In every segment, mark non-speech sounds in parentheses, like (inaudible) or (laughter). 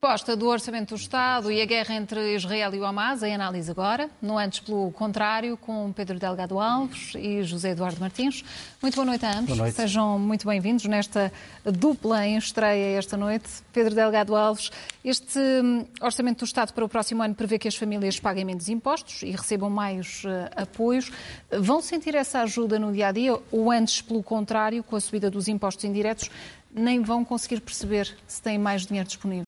Proposta do Orçamento do Estado e a guerra entre Israel e o Hamas, em análise agora, no antes pelo contrário, com Pedro Delgado Alves e José Eduardo Martins. Muito boa noite a ambos. Boa noite. Sejam muito bem-vindos nesta dupla em estreia esta noite. Pedro Delgado Alves, este hum, Orçamento do Estado para o próximo ano prevê que as famílias paguem menos impostos e recebam mais uh, apoios. Vão sentir essa ajuda no dia a dia ou antes, pelo contrário, com a subida dos impostos indiretos, nem vão conseguir perceber se têm mais dinheiro disponível?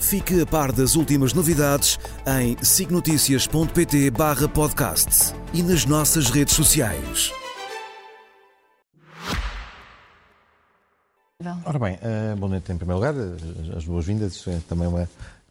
Fique a par das últimas novidades em signoticias.pt barra podcast e nas nossas redes sociais. Ora bem, uh, boa noite em primeiro lugar, as boas-vindas, é também uma,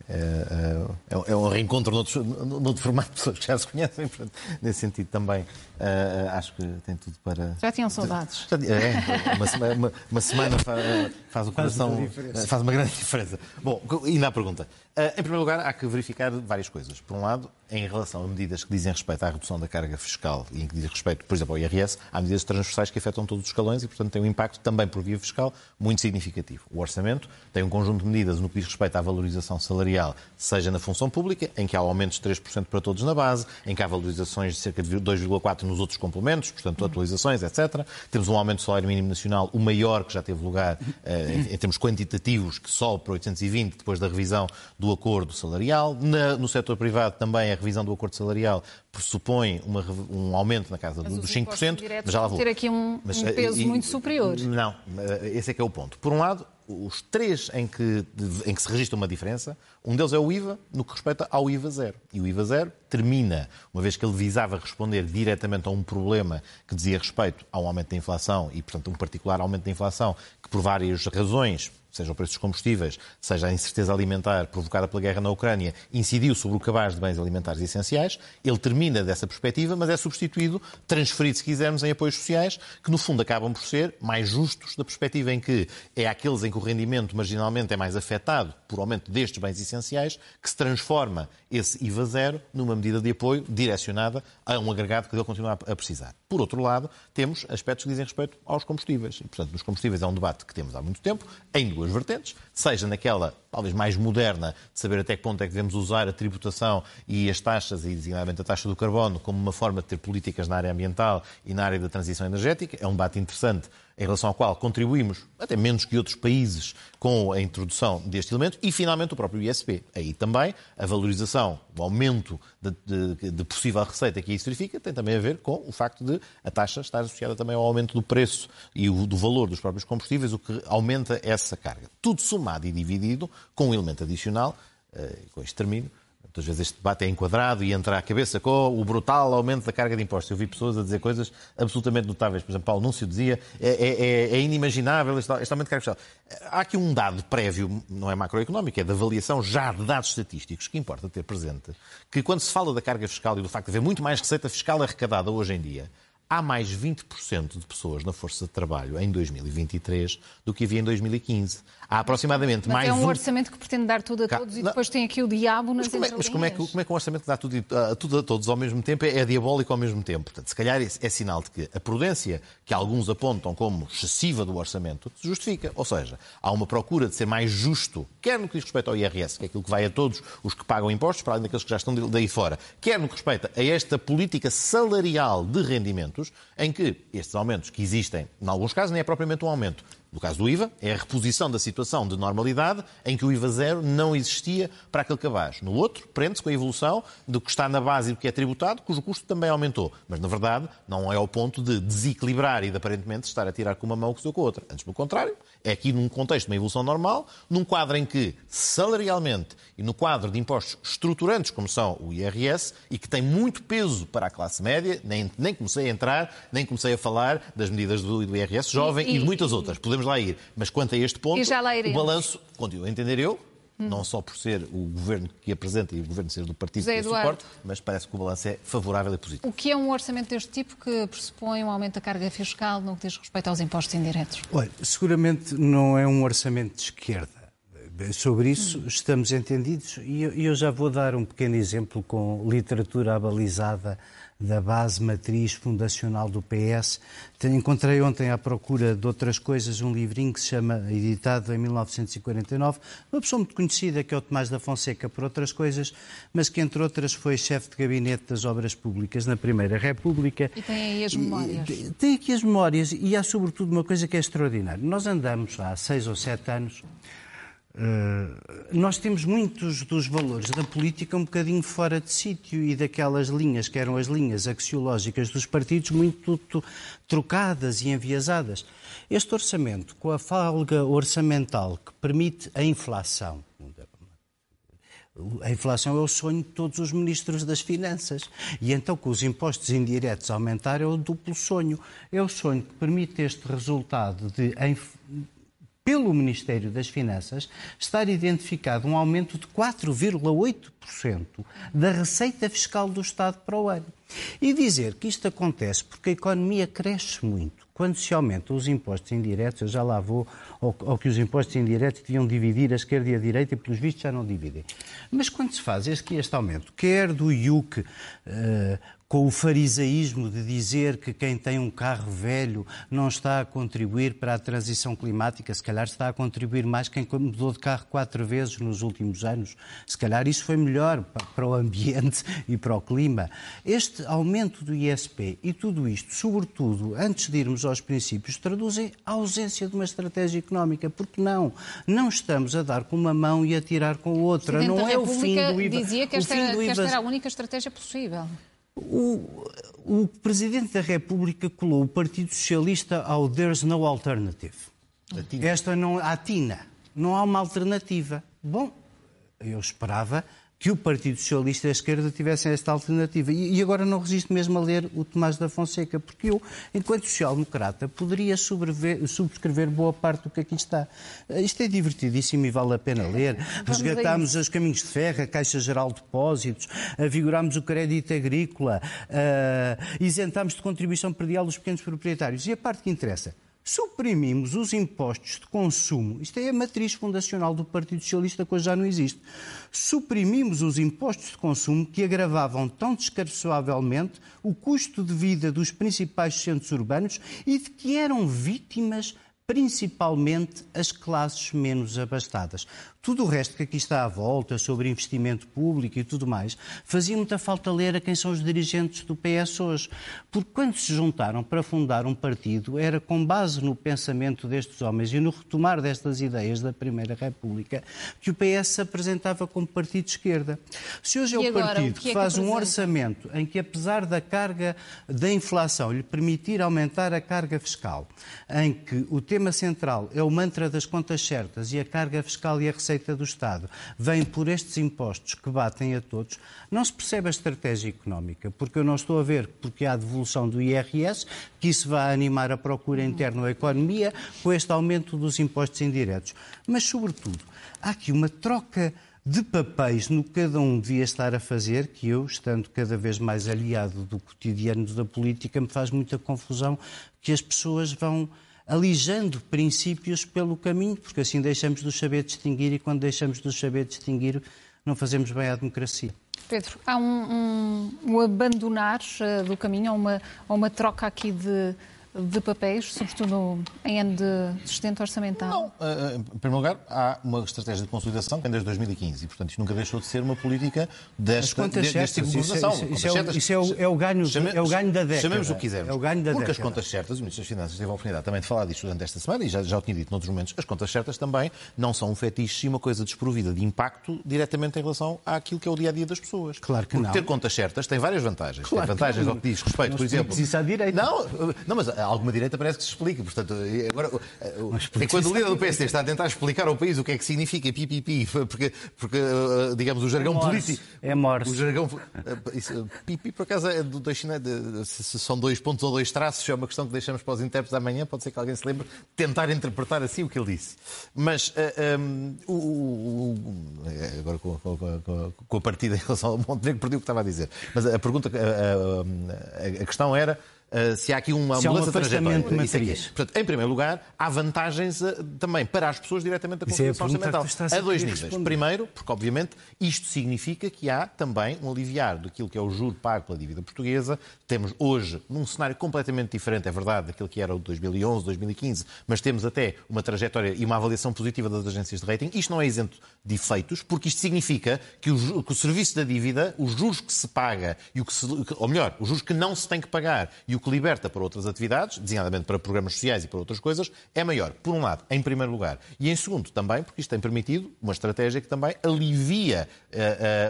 é, é, é, um reencontro noutro, noutro formato de pessoas que já se conhecem, portanto, nesse sentido também uh, acho que tem tudo para. Já tinham saudades. Já, é, uma, uma, uma, semana faz, faz o coração. Faz, faz uma grande diferença. Bom, ainda à pergunta. Uh, em primeiro lugar, há que verificar várias coisas. Por um lado, em relação a medidas que dizem respeito à redução da carga fiscal e em que dizem respeito, por exemplo, ao IRS, há medidas transversais que afetam todos os escalões e, portanto, tem um impacto também por via fiscal muito significativo. O orçamento tem um conjunto de medidas no que diz respeito à valorização salarial, seja na função pública, em que há aumentos de 3% para todos na base, em que há valorizações de cerca de 2,4% nos outros complementos, portanto, atualizações, etc. Temos um aumento do salário mínimo nacional, o maior que já teve lugar eh, em termos quantitativos, que sobe para 820 depois da revisão do acordo salarial. Na, no setor privado também a revisão do acordo salarial pressupõe uma, um aumento na casa mas dos 5%, mas já lá vou. ter aqui um, mas, um peso e, muito superior. Não, esse é que é o ponto. Por um lado, os três em que, em que se registra uma diferença, um deles é o IVA, no que respeita ao IVA zero. E o IVA zero termina, uma vez que ele visava responder diretamente a um problema que dizia respeito ao aumento da inflação e, portanto, um particular aumento da inflação, que por várias razões, seja o preço dos combustíveis, seja a incerteza alimentar provocada pela guerra na Ucrânia, incidiu sobre o cabaz de bens alimentares essenciais. Ele termina dessa perspectiva, mas é substituído, transferido, se quisermos, em apoios sociais, que no fundo acabam por ser mais justos, da perspectiva em que é aqueles em que o rendimento marginalmente é mais afetado por aumento destes bens essenciais, que se transforma esse IVA zero numa medida de apoio direcionada a um agregado que ele continua a precisar. Por outro lado, temos aspectos que dizem respeito aos combustíveis. E, portanto, nos combustíveis é um debate que temos há muito tempo, em duas vertentes, seja naquela talvez mais moderna, de saber até que ponto é que devemos usar a tributação e as taxas, e designadamente a taxa do carbono, como uma forma de ter políticas na área ambiental e na área da transição energética. É um debate interessante em relação ao qual contribuímos, até menos que outros países, com a introdução deste elemento, e finalmente o próprio ISP. Aí também a valorização, o aumento de, de, de possível receita que isso verifica, tem também a ver com o facto de a taxa estar associada também ao aumento do preço e o, do valor dos próprios combustíveis, o que aumenta essa carga. Tudo somado e dividido com um elemento adicional, uh, com este termino, Muitas vezes este debate é enquadrado e entra à cabeça com o brutal aumento da carga de impostos. Eu vi pessoas a dizer coisas absolutamente notáveis. Por exemplo, Paulo Núncio dizia é, é, é, é inimaginável este, aumento de carga fiscal. Há aqui um dado prévio, não é macroeconómico, é de avaliação já de dados estatísticos, que importa ter presente, que quando se fala da carga fiscal e do facto de haver muito mais receita fiscal arrecadada hoje em dia, há mais 20% de pessoas na força de trabalho em 2023 do que havia em 2015. Há aproximadamente mas mais. É um 20... orçamento que pretende dar tudo a todos não. e depois tem aqui o diabo nas mas como, é, mas como é, que, como é que um orçamento que dá tudo, uh, tudo a todos ao mesmo tempo é, é, diabólico ao mesmo tempo? Portanto, se calhar é, é, sinal de que a prudência que alguns apontam como excessiva do orçamento se justifica. Ou seja, há uma procura de ser mais justo, quer no que diz respeito ao IRS, que é aquilo que vai a todos os que pagam impostos, para além daqueles que já estão daí fora, quer no que respeita a esta política salarial de rendimentos, em que estes aumentos que existem, em alguns casos, nem é propriamente um aumento, no caso do IVA, é a reposição da situação de normalidade em que o IVA zero não existia para aquele cabaz. No outro, prende-se com a evolução do que está na base e do que é tributado, cujo custo também aumentou. Mas, na verdade, não é ao ponto de desequilibrar e de aparentemente estar a tirar com uma mão o que se deu com a outra. Antes, pelo contrário, é aqui num contexto de uma evolução normal, num quadro em que, salarialmente e no quadro de impostos estruturantes, como são o IRS, e que tem muito peso para a classe média, nem, nem comecei a entrar, nem comecei a falar das medidas do, do IRS jovem e, e, e de muitas outras. Podemos lá ir. Mas quanto a este ponto, o balanço, continuo a entender eu, não só por ser o governo que apresenta e o governo ser do partido José que suporte, mas parece que o balanço é favorável e positivo. O que é um orçamento deste tipo que pressupõe um aumento da carga fiscal no que diz respeito aos impostos indiretos? Olha, seguramente não é um orçamento de esquerda. Sobre isso estamos entendidos e eu- e eu já vou dar um pequeno exemplo com literatura abalizada da base matriz fundacional do PS. Encontrei ontem à procura de outras coisas um livrinho que se chama, editado em 1949, uma pessoa muito conhecida que é o Tomás da Fonseca por outras coisas, mas que entre outras foi chefe de gabinete das obras públicas na Primeira República. E tem aí as memórias. E- Tem aqui as memórias e há sobretudo uma coisa que é extraordinária. Nós andamos há seis ou sete anos, nós temos muitos dos valores da política um bocadinho fora de sítio e daquelas linhas que eram as linhas axiológicas dos partidos muito trocadas e enviesadas. Este orçamento, com a falga orçamental que permite a inflação, a inflação é o sonho de todos os ministros das Finanças. E então, com os impostos indiretos aumentar, é o duplo sonho. É o sonho que permite este resultado de, pelo Ministério das Finanças, estar identificado um aumento de 4,8% da receita fiscal do Estado para o ano. E dizer que isto acontece porque a economia cresce muito. Quando se aumentam os impostos indiretos, eu já lá vou ao que os impostos indiretos deviam dividir a esquerda e a direita, e pelos vistos já não dividem. Mas quando se faz este, este aumento, quer do IUC, eh, com o farisaísmo de dizer que quem tem um carro velho não está a contribuir para a transição climática, se calhar está a contribuir mais quem mudou de carro quatro vezes nos últimos anos. Se calhar isso foi melhor pa- para o ambiente (laughs) e para o clima. Este aumento do ISP e tudo isto, sobretudo, antes de irmos aos princípios, traduzem a ausência de uma estratégia económica. Porque não? Não estamos a dar com uma mão e a tirar com a outra. Presidente Não é o fim do IVA. dizia que o esta, fim era, do que esta IVA era a única estratégia possível. O, o Presidente da República colou o Partido Socialista ao There's no alternative. Esta não há tina, não há uma alternativa. Bom, eu esperava que o Partido Socialista e a esquerda tivessem esta alternativa. E, agora não resisto mesmo a ler o Tomás da Fonseca, porque eu, enquanto social-democrata, poderia subscrever boa parte do que aqui está. Eh, Isto é divertidíssimo e vale a pena ler. Resgatámos os caminhos de ferro, a Caixa Geral de Depósitos, avigorámos o crédito agrícola, ah, isentámos de contribuição predial os pequenos proprietários. E a parte que interessa, suprimimos os impostos de consumo. Isto é a matriz fundacional do Partido Socialista, que hoje já não existe. Suprimimos os impostos de consumo que agravavam tão descarçoavelmente o custo de vida dos principais centros urbanos e de que eram vítimas principalmente as classes menos abastadas. Tudo o resto que aqui está à volta, sobre investimento público e tudo mais, fazia muita falta ler a quem são os dirigentes do PS hoje. Porque quando se juntaram para fundar um partido, era com base no pensamento destes homens e no retomar destas ideias da Primeira República que o PS se apresentava como partido de esquerda. Se hoje é o agora, partido o que é que faz um orçamento em que, apesar da carga da inflação lhe permitir aumentar a carga fiscal, em que o tema central é o mantra das contas certas e a carga fiscal e a receita do Estado vem por estes impostos que batem a todos, não se percebe a estratégia económica, porque eu não estou a ver porque há devolução do IRS, que isso vai animar a procura interna da economia com este aumento dos impostos indiretos. Mas, sobretudo, há aqui uma troca de papéis no que cada um devia estar a fazer, que eu, estando cada vez mais aliado do cotidiano da política, me faz muita confusão que as pessoas vão alijando princípios pelo caminho, porque assim deixamos de os saber distinguir e quando deixamos de os saber distinguir não fazemos bem à democracia. Pedro, há um, um, um abandonar eh, do caminho, há uma, há uma troca aqui de, de papéis, sobretudo em ano de sustento orçamental? Não, eh, em primeiro lugar, há uma estratégia de consolidação que vem desde 2015 e, portanto, isto nunca deixou de ser uma política desta, As contas deste tipo de certas, isso é- governação. isso é- Contas isso é o- certas, é o ganho- chame- é o ganho da década. Chamemos o que quisermos. É o ganho da Porque as década. contas certas, o Ministro das Finanças teve a oportunidade também de falar disto durante esta semana e já, já o tinha dito noutros momentos, as contas certas também não são um fetiche e uma coisa desprovida de impacto diretamente em relação àquilo que é o dia-a-dia das pessoas. Claro que Porque não. ter contas certas tem várias vantagens. Claro tem vantagens ao que diz respeito, não por exemplo... expliques isso à direita. Não, não, mas há alguma direita parece que se explica. Portanto, agora, enquanto o líder do PSD está a tentar explicar ao país o que é que significa pipipi, porque, porque digamos, o jargão é político. É morse. O jargão. Isso, pipi, por acaso, é do, se são dois pontos ou dois traços, é uma questão que deixamos para os intérpretes amanhã, pode ser que alguém se lembre, tentar interpretar assim o que ele disse. Mas um, o, o, agora com, com, com, a partida em relação ao Montenegro, perdi o que estava a dizer. Mas a pergunta, a, a, a questão era Uh, se há aqui uma se mudança de trajetória. É Portanto, em primeiro lugar, há vantagens uh, também para as pessoas diretamente da Constituição é Orçamental. A, a dois níveis. Responder. Primeiro, porque obviamente isto significa que há também um aliviar daquilo que é o juro pago pela dívida portuguesa. Temos hoje, num cenário completamente diferente, é verdade, daquilo que era o de 2011, 2015, mas temos até uma trajetória e uma avaliação positiva das agências de rating. Isto não é isento de efeitos, porque isto significa que o, que o serviço da dívida, os juros que se paga, e o que se, ou melhor, os juros que não se tem que pagar e o que liberta para outras atividades, designadamente para programas sociais e para outras coisas, é maior. Por um lado, em primeiro lugar. E em segundo, também, porque isto tem permitido uma estratégia que também alivia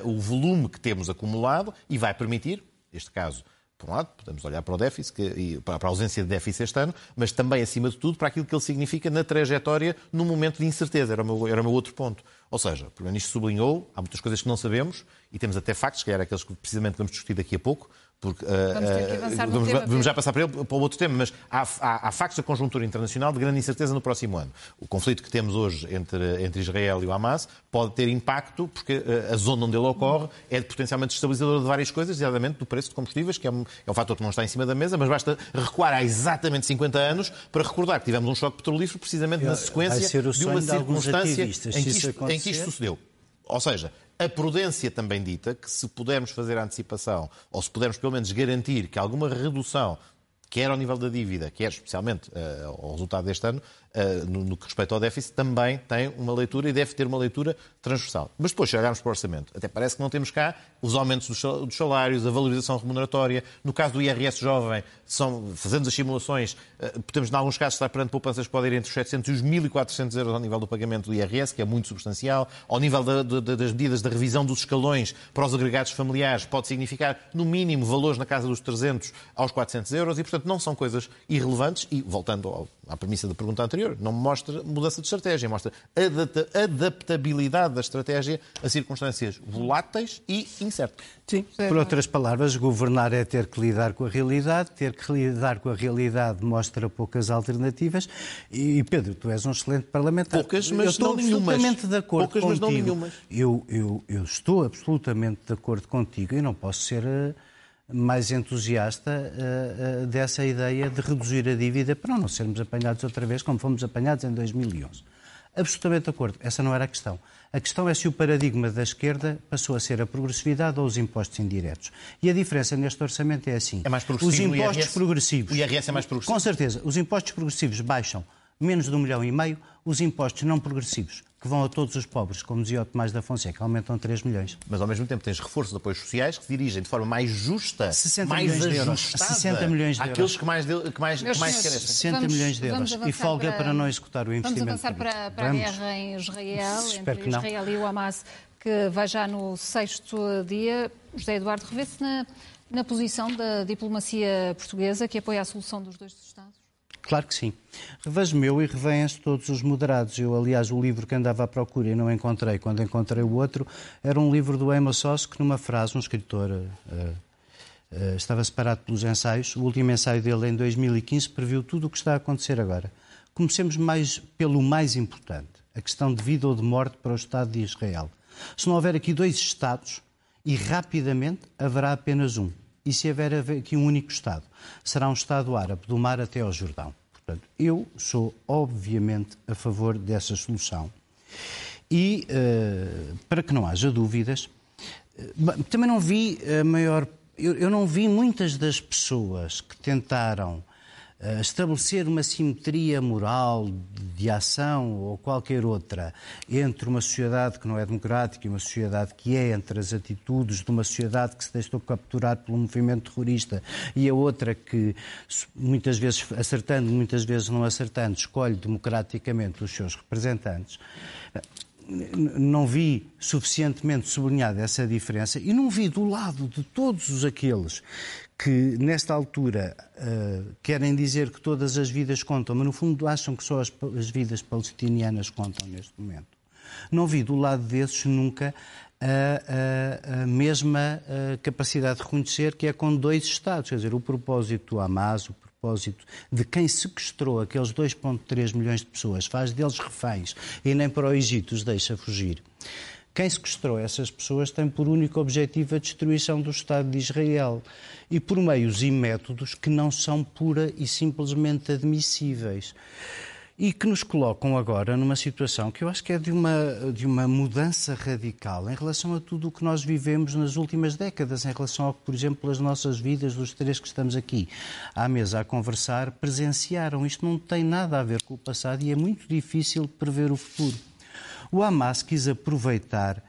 uh, uh, o volume que temos acumulado e vai permitir, neste caso, por um lado, podemos olhar para o déficit, que, para a ausência de déficit este ano, mas também, acima de tudo, para aquilo que ele significa na trajetória no momento de incerteza. Era o meu, era o meu outro ponto. Ou seja, o Primeiro-Ministro sublinhou, há muitas coisas que não sabemos e temos até factos, que era aqueles que precisamente vamos discutir daqui a pouco, porque, uh, vamos, vamos, tema, vamos já passar para, ele, para o outro tema, mas há, há, há, factos da conjuntura internacional de grande incerteza no próximo ano. O conflito que temos hoje entre, entre Israel e o Hamas pode ter impacto, porque uh, a zona onde ele ocorre é potencialmente estabilizador de várias coisas, exatamente do preço de combustíveis, que é um, é um fator que não está em cima da mesa, mas basta recuar há exatamente 50 anos para recordar que tivemos um choque petrolífero precisamente na sequência de uma circunstância em que, isto, em que isto sucedeu. Ou seja, a prudência também dita que se pudermos fazer a antecipação, ou se pudermos pelo menos garantir que alguma redução, quer ao nível da dívida, quer especialmente uh, ao resultado deste ano, no, no, que respeita ao déficit, também tem uma leitura e deve ter uma leitura transversal. Mas depois, se olharmos para o orçamento, até parece que não temos cá os aumentos dos salários, a valorização remuneratória. No caso do IRS jovem, são, fazendo as simulações, uh, podemos, em alguns casos, estar perante poupanças que podem ir entre os 700 e os 1.400 euros ao nível do pagamento do IRS, que é muito substancial. Ao nível da, da, das medidas da revisão dos escalões para os agregados familiares, pode significar, no mínimo, valores na casa dos 300 aos 400 euros. E, portanto, não são coisas irrelevantes. E, voltando ao, à premissa da pergunta anterior, anterior. Não mostra mudança de estratégia, mostra adaptabilidade da estratégia a circunstâncias voláteis e incertas. Sim, por outras palavras, governar é ter que lidar com a realidade, ter que lidar com a realidade mostra poucas alternativas. E Pedro, tu és um excelente parlamentar. Poucas, mas eu estou não absolutamente de acordo poucas, contigo. mas não nenhumas. Eu, eu, eu estou absolutamente de acordo contigo e não posso ser eh, mais entusiasta uh, uh, dessa ideia de reduzir a dívida para não sermos apanhados outra vez como fomos apanhados em 2011. Absolutamente de acordo. Essa não era a questão. A questão é se o paradigma da esquerda passou a ser a progressividade ou os impostos indiretos. E a diferença neste orçamento é assim. É mais progressivo. Os impostos progressivos. O IRS é mais progressivo. Com certeza. Os impostos progressivos baixam menos de um milhão e meio. Os impostos não progressivos que vão a todos os pobres, como dizia o Tomás da Fonseca, aumentam 3 milhões. Mas ao mesmo tempo tens reforço de apoios sociais que se dirigem de forma mais justa, 60 mais milhões de euros. 60 milhões de euros. Àqueles que mais, de, que mais, que mais carecem. 60 vamos, milhões de euros. E folga para... para... não executar o investimento. Vamos avançar para, para a guerra em Israel, (laughs) entre Israel e o Hamas, que vai já no sexto dia. José Eduardo revê-se na, na posição da diplomacia portuguesa que apoia a solução dos dois Estados? Claro que sim. Revejo-me eu e revêem-se todos os moderados. Eu, aliás, o livro que andava à procura e não encontrei, quando encontrei o outro, era um livro do Amos Oz, que numa frase, um escritor, uh, uh, estava separado pelos ensaios. O último ensaio dele, em 2015, previu tudo o que está a acontecer agora. Comecemos mais pelo mais importante, a questão de vida ou de morte para o Estado de Israel. Se não houver aqui dois Estados, e rapidamente haverá apenas um e se houver aqui um único Estado, será um Estado árabe, do mar até ao Jordão. Portanto, eu sou, obviamente, a favor dessa solução. E, uh, para que não haja dúvidas, uh, também não vi a maior. Eu, eu não vi muitas das pessoas que tentaram estabelecer uma simetria moral de ação ou qualquer outra entre uma sociedade que não é democrática e uma sociedade que é, entre as atitudes de uma sociedade que se deixou capturar pelo movimento terrorista e a outra que, muitas vezes acertando, muitas vezes não acertando, escolhe democraticamente os seus representantes. Não vi suficientemente sublinhada essa diferença e não vi do lado de todos os aqueles que, nesta altura, uh, querem dizer que todas as vidas contam, mas no fundo acham que só as, as vidas palestinianas contam neste momento. Não vi do lado desses nunca a, a, a mesma a capacidade de reconhecer que é com dois Estados. Quer dizer, o propósito do Hamas, o propósito de quem sequestrou aqueles 2,3 milhões de pessoas, faz deles reféns e nem para o Egito os deixa fugir. Quem sequestrou essas pessoas tem por único objetivo a destruição do Estado de Israel e por meios e métodos que não são pura e simplesmente admissíveis e que nos colocam agora numa situação que eu acho que é de uma, de uma mudança radical em relação a tudo o que nós vivemos nas últimas décadas, em relação ao que, por exemplo, as nossas vidas, dos três que estamos aqui à mesa a conversar, presenciaram. Isto não tem nada a ver com o passado e é muito difícil prever o futuro. O Hamas quis aproveitar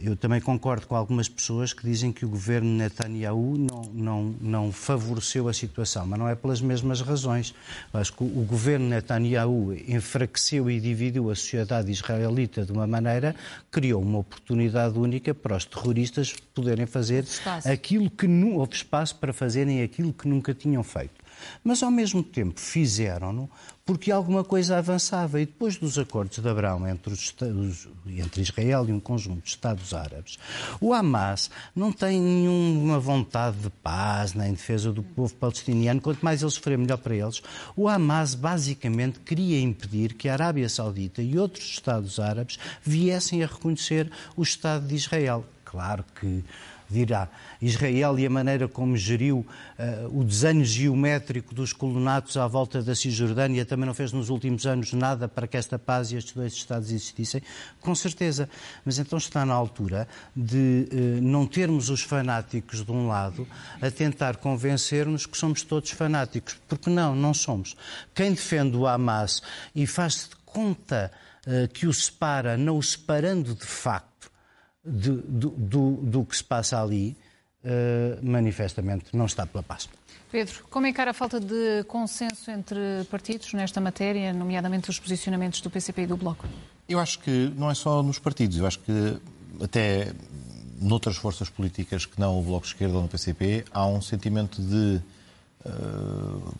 eu também concordo com algumas pessoas que dizem que o governo Netanyahu não, não, não favoreceu a situação, mas não é pelas mesmas razões. Eu acho que o governo Netanyahu enfraqueceu e dividiu a sociedade israelita de uma maneira que criou uma oportunidade única para os terroristas poderem fazer espaço. aquilo que não houve espaço para fazerem aquilo que nunca tinham feito. Mas, ao mesmo tempo, fizeram-no porque alguma coisa avançava. E depois dos acordos de Abraão entre, entre Israel e um conjunto de Estados árabes, o Hamas não tem nenhuma vontade de paz nem defesa do povo palestiniano. Quanto mais eles sofrerem, melhor para eles. O Hamas, basicamente, queria impedir que a Arábia Saudita e outros Estados árabes viessem a reconhecer o Estado de Israel. Claro que dirá. Israel e a maneira como geriu uh, o desenho geométrico dos colonatos à volta da Cisjordânia também não fez nos últimos anos nada para que esta paz e estes dois Estados existissem? Com certeza. Mas então está na altura de uh, não termos os fanáticos de um lado a tentar convencer-nos que somos todos fanáticos. Porque não, não somos. Quem defende o Hamas e faz-se conta uh, que o separa, não o separando de facto, de, do, do, do, que se passa ali, uh, manifestamente não está pela paz. Pedro, como encara a falta de consenso entre partidos nesta matéria, nomeadamente os posicionamentos do PCP e do Bloco? Eu acho que não é só nos partidos, eu acho que até noutras forças políticas que não o Bloco de Esquerda ou no PCP, há um sentimento de uh,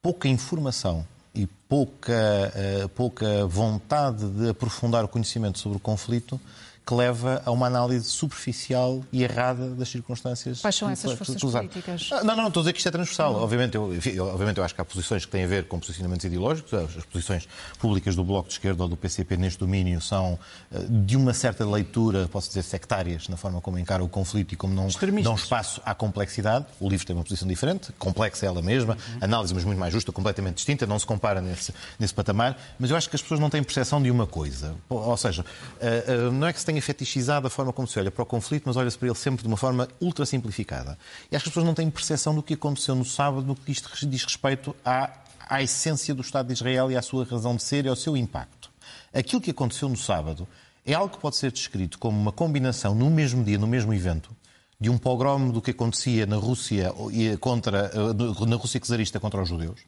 pouca informação e pouca, uh, pouca vontade de aprofundar o conhecimento sobre o conflito que leva a uma análise superficial e errada das circunstâncias. Quais são essas forças políticas? Ah, não, não, estou a dizer que isto é transversal. Obviamente eu, obviamente eu acho que há posições que têm a ver com posicionamentos ideológicos. As posições públicas do Bloco de Esquerda ou do PCP neste domínio são ah, de uma certa leitura, posso dizer, sectárias, na forma como encaram o conflito e como não dão espaço à complexidade. O livro tem uma posição diferente, complexa ela mesma, uhum. análise, mas muito mais justa, completamente distinta, não se compara nesse, nesse patamar. Mas eu acho que as pessoas não têm percepção de uma coisa. Ou seja, ah, não é que se tenha fetichizado a forma como se olha para o conflito, mas olha-se para ele sempre de uma forma ultra simplificada. E acho que as pessoas não têm percepção do que aconteceu no sábado no que isto diz respeito à, à essência do Estado de Israel e à sua razão de ser e ao seu impacto. Aquilo que aconteceu no sábado é algo que pode ser descrito como uma combinação, no mesmo dia, no mesmo evento, de um pogrom do que acontecia na Rússia contra eh, na Rússia czarista contra os judeus,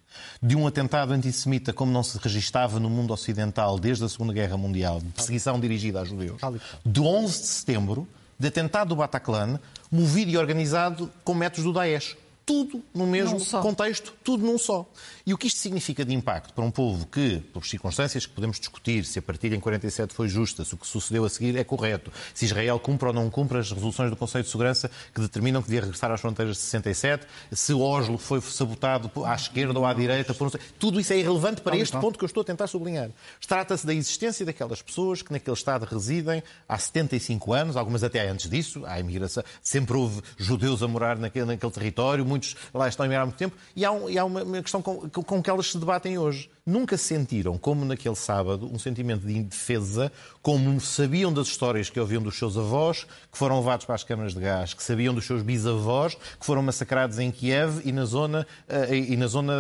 de um atentado antissemita como não se registava no mundo ocidental desde a Segunda Guerra Mundial, de perseguição dirigida a judeus, de 11 de setembro, de atentado do Bataclan, movido e organizado com métodos do Daesh tudo no mesmo contexto, tudo num só. E o que isto significa de impacto para um povo que, por circunstâncias que podemos discutir, se a partilha em 47 foi justa, se o que sucedeu a seguir é correto, se Israel cumpre ou não cumpre as resoluções do Conselho de Segurança que determinam que devia regressar às fronteiras de 67, se Oslo foi sabotado à esquerda ou à direita, por... tudo isso é irrelevante para este ponto que eu estou a tentar sublinhar. Trata-se da existência daquelas pessoas que naquele Estado residem há 75 anos, algumas até antes disso, há imigração, sempre houve judeus a morar naquele, naquele território, muitos lá estão há muito tempo, e há, um, e há uma, questão com, com que elas se debatem hoje. Nunca sentiram, como naquele sábado, um sentimento de indefesa, como sabiam das histórias que ouviam dos seus avós, que foram levados para as câmaras de gás, que sabiam dos seus bisavós, que foram massacrados em Kiev e na zona, uh, e na zona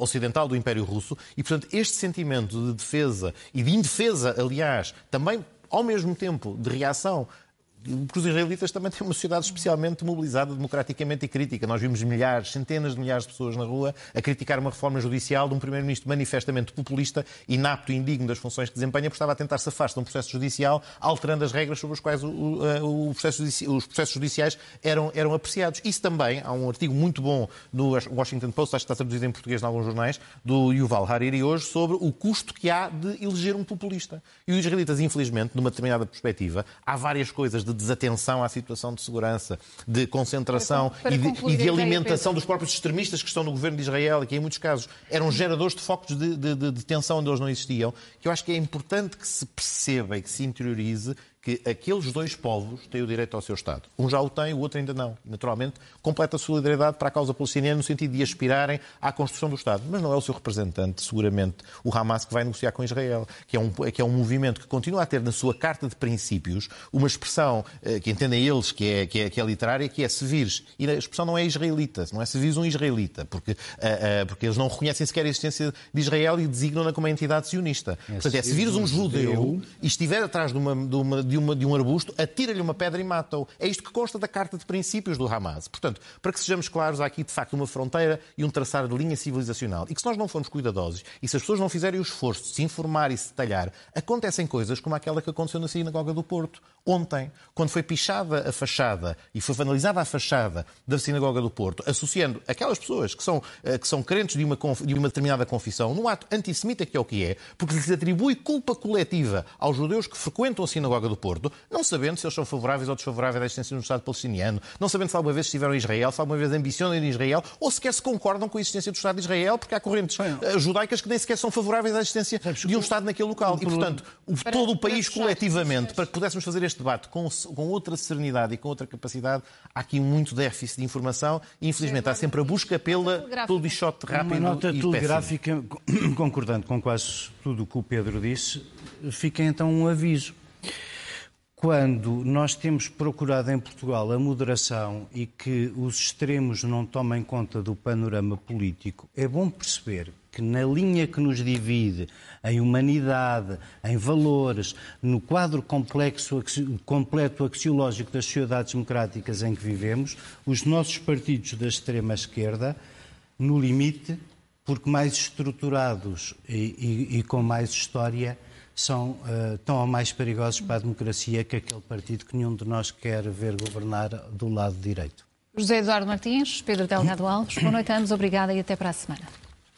ocidental do Império Russo. E, portanto, este sentimento de defesa e de indefesa, aliás, também ao mesmo tempo de reação porque os israelitas também têm uma sociedade especialmente mobilizada democraticamente e crítica. Nós vimos milhares, centenas de milhares de pessoas na rua a criticar uma reforma judicial de um primeiro-ministro manifestamente populista, inapto e indigno das funções que desempenha, porque estava a tentar safar-se de um processo judicial, alterando as regras sobre as quais o, o, processo, os processos judiciais eram, eram apreciados. Isso também, há um artigo muito bom no Washington Post, acho que está traduzido em português em alguns jornais, do Yuval Hariri hoje, sobre o custo que há de eleger um populista. E os israelitas, infelizmente, numa determinada perspectiva, há várias coisas de desatenção à situação de segurança, de concentração para, para e de, e de alimentação dos próprios extremistas que estão no governo de Israel e que, em muitos casos, eram geradores de focos de, de, de, de tensão onde eles não existiam, que eu acho que é importante que se perceba e que se interiorize que aqueles dois povos têm o direito ao seu Estado. Um já o tem, o outro ainda não. Naturalmente, completa solidariedade para a causa palestiniana no sentido de aspirarem à construção do Estado. Mas não é o seu representante, seguramente, o Hamas, que vai negociar com Israel, que é um, que é um movimento que continua a ter na sua carta de princípios uma expressão eh, que entendem eles que é, que, é, que é literária, que é se vires. E a expressão não é israelita, não é se vires um israelita, porque, uh, uh, porque eles não reconhecem sequer a existência de Israel e designam-na como uma entidade sionista. É, Portanto, é se vires um judeu e estiver atrás de uma, de uma de, uma, de um arbusto, atira-lhe uma pedra e mata-o. É isto que consta da carta de princípios do Hamas. Portanto, para que sejamos claros, há aqui de facto uma fronteira e um traçar de linha civilizacional. E que se nós não formos cuidadosos e se as pessoas não fizerem o esforço de se informar e se detalhar, acontecem coisas como aquela que aconteceu na Sinagoga do Porto. Ontem, quando foi pichada a fachada e foi vandalizada a fachada da Sinagoga do Porto, associando aquelas pessoas que são, eh, que são crentes de uma, de uma determinada confissão num ato antissemita, que é o que é, porque se atribui culpa coletiva aos judeus que frequentam a Sinagoga do Porto, não sabendo se eles são favoráveis ou desfavoráveis à existência do Estado palestiniano, não sabendo se alguma vez estiveram em Israel, se alguma vez ambicionam ir em Israel, ou sequer se concordam com a existência do Estado de Israel, porque há correntes uh, judaicas que nem sequer são favoráveis à existência de um Estado naquele local. E, portanto, todo o país coletivamente, para que pudéssemos fazer este debate com, com outra serenidade e com outra capacidade, há aqui muito déficit de informação e, infelizmente, há sempre a busca pela, pelo bichote rápido Uma nota e telegráfica, (coughs) concordando com quase tudo o que o Pedro disse, fica então um aviso. Quando nós temos procurado em Portugal a moderação e que os extremos não tomem conta do panorama político, é bom perceber que na linha que nos divide em humanidade, em valores, no quadro complexo, completo axiológico das sociedades democráticas em que vivemos, os nossos partidos da extrema esquerda, no limite, porque mais estruturados e, e, e com mais história, são uh, tão mais perigosos para a democracia que aquele partido que nenhum de nós quer ver governar do lado direito. José Eduardo Martins, Pedro Delgado Alves, boa noite a ambos, obrigada e até para a semana.